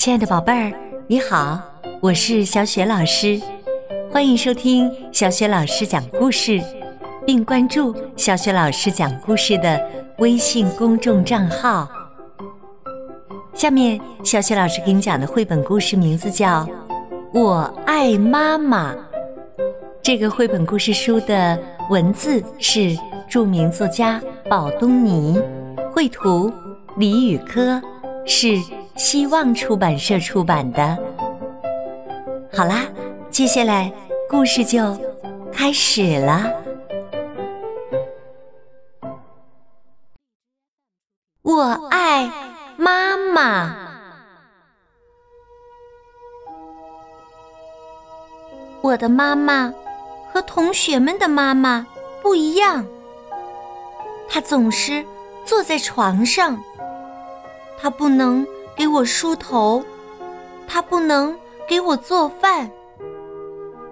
亲爱的宝贝儿，你好，我是小雪老师，欢迎收听小雪老师讲故事，并关注小雪老师讲故事的微信公众账号。下面，小雪老师给你讲的绘本故事名字叫《我爱妈妈》。这个绘本故事书的文字是著名作家宝东尼，绘图李宇科，是希望出版社出版的。好啦，接下来故事就开始了。我爱妈妈。我的妈妈。和同学们的妈妈不一样，她总是坐在床上，她不能给我梳头，她不能给我做饭，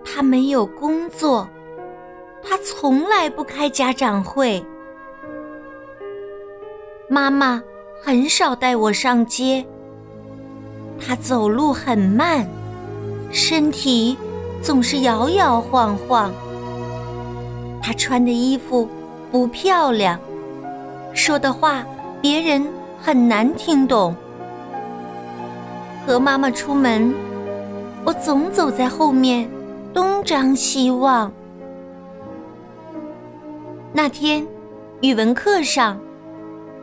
她没有工作，她从来不开家长会。妈妈很少带我上街，她走路很慢，身体。总是摇摇晃晃。他穿的衣服不漂亮，说的话别人很难听懂。和妈妈出门，我总走在后面，东张西望。那天，语文课上，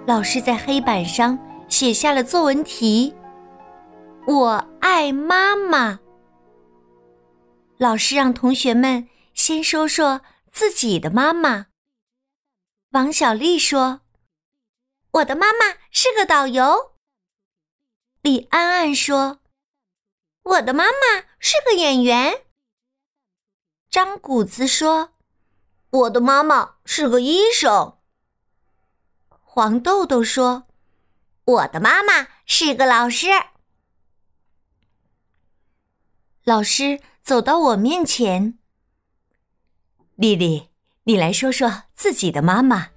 老师在黑板上写下了作文题：“我爱妈妈。”老师让同学们先说说自己的妈妈。王小丽说：“我的妈妈是个导游。”李安安说：“我的妈妈是个演员。”张谷子说：“我的妈妈是个医生。”黄豆豆说：“我的妈妈是个老师。”老师。走到我面前，丽丽，你来说说自己的妈妈。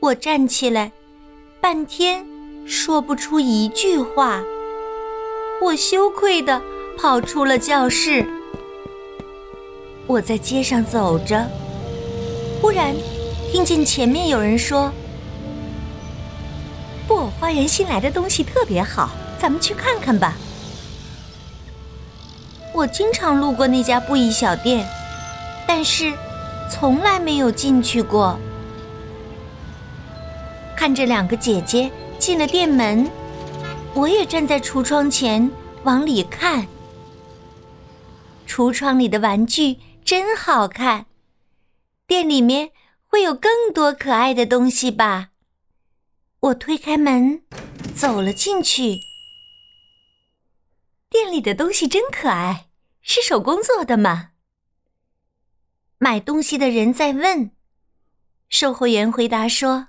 我站起来，半天说不出一句话。我羞愧的跑出了教室。我在街上走着，忽然听见前面有人说：“布偶花园新来的东西特别好，咱们去看看吧。”我经常路过那家布艺小店，但是从来没有进去过。看着两个姐姐进了店门，我也站在橱窗前往里看。橱窗里的玩具真好看，店里面会有更多可爱的东西吧？我推开门，走了进去。店里的东西真可爱，是手工做的吗？买东西的人在问，售货员回答说：“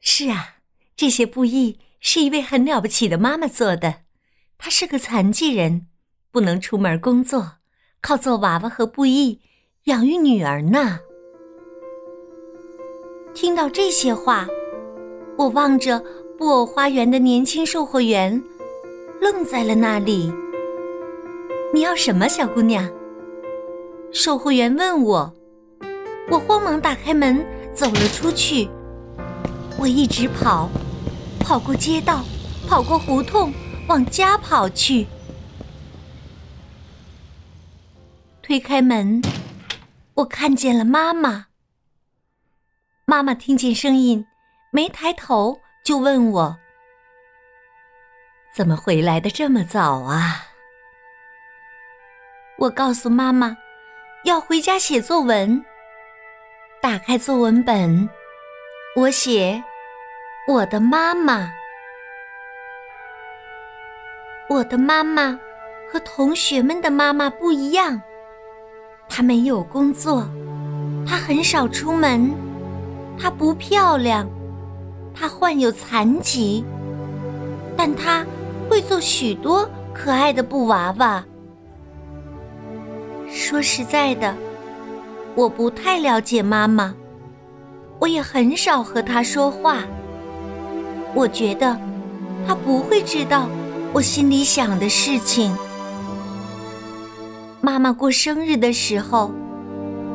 是啊，这些布艺是一位很了不起的妈妈做的。她是个残疾人，不能出门工作，靠做娃娃和布艺养育女儿呢。”听到这些话，我望着布偶花园的年轻售货员。愣在了那里。你要什么，小姑娘？售货员问我。我慌忙打开门，走了出去。我一直跑，跑过街道，跑过胡同，往家跑去。推开门，我看见了妈妈。妈妈听见声音，没抬头，就问我。怎么回来的这么早啊？我告诉妈妈，要回家写作文。打开作文本，我写我的妈妈。我的妈妈和同学们的妈妈不一样，她没有工作，她很少出门，她不漂亮，她患有残疾，但她。会做许多可爱的布娃娃。说实在的，我不太了解妈妈，我也很少和她说话。我觉得他不会知道我心里想的事情。妈妈过生日的时候，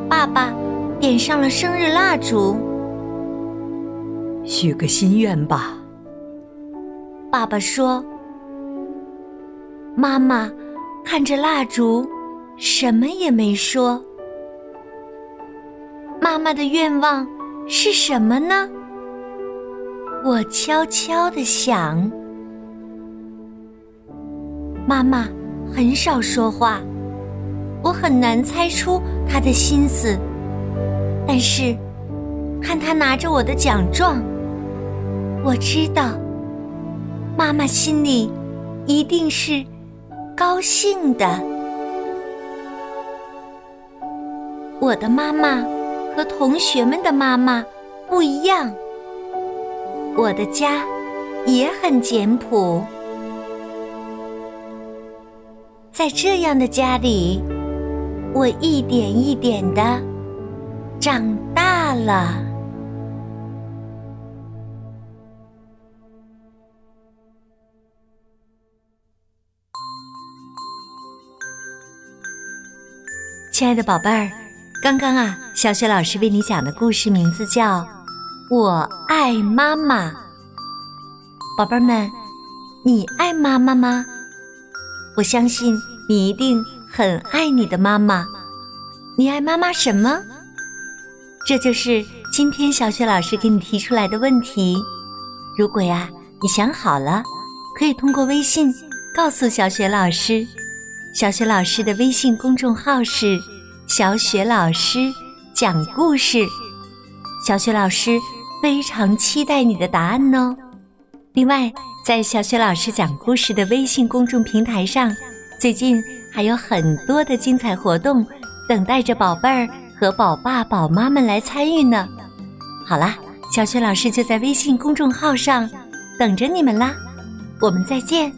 爸爸点上了生日蜡烛。许个心愿吧，爸爸说。妈妈看着蜡烛，什么也没说。妈妈的愿望是什么呢？我悄悄的想。妈妈很少说话，我很难猜出她的心思。但是，看她拿着我的奖状，我知道，妈妈心里一定是。高兴的，我的妈妈和同学们的妈妈不一样。我的家也很简朴，在这样的家里，我一点一点的长大了。亲爱的宝贝儿，刚刚啊，小雪老师为你讲的故事名字叫《我爱妈妈》。宝贝儿们，你爱妈妈吗？我相信你一定很爱你的妈妈。你爱妈妈什么？这就是今天小雪老师给你提出来的问题。如果呀，你想好了，可以通过微信告诉小雪老师。小雪老师的微信公众号是“小雪老师讲故事”，小雪老师非常期待你的答案哦。另外，在小雪老师讲故事的微信公众平台上，最近还有很多的精彩活动等待着宝贝儿和宝爸宝妈们来参与呢。好啦，小雪老师就在微信公众号上等着你们啦，我们再见。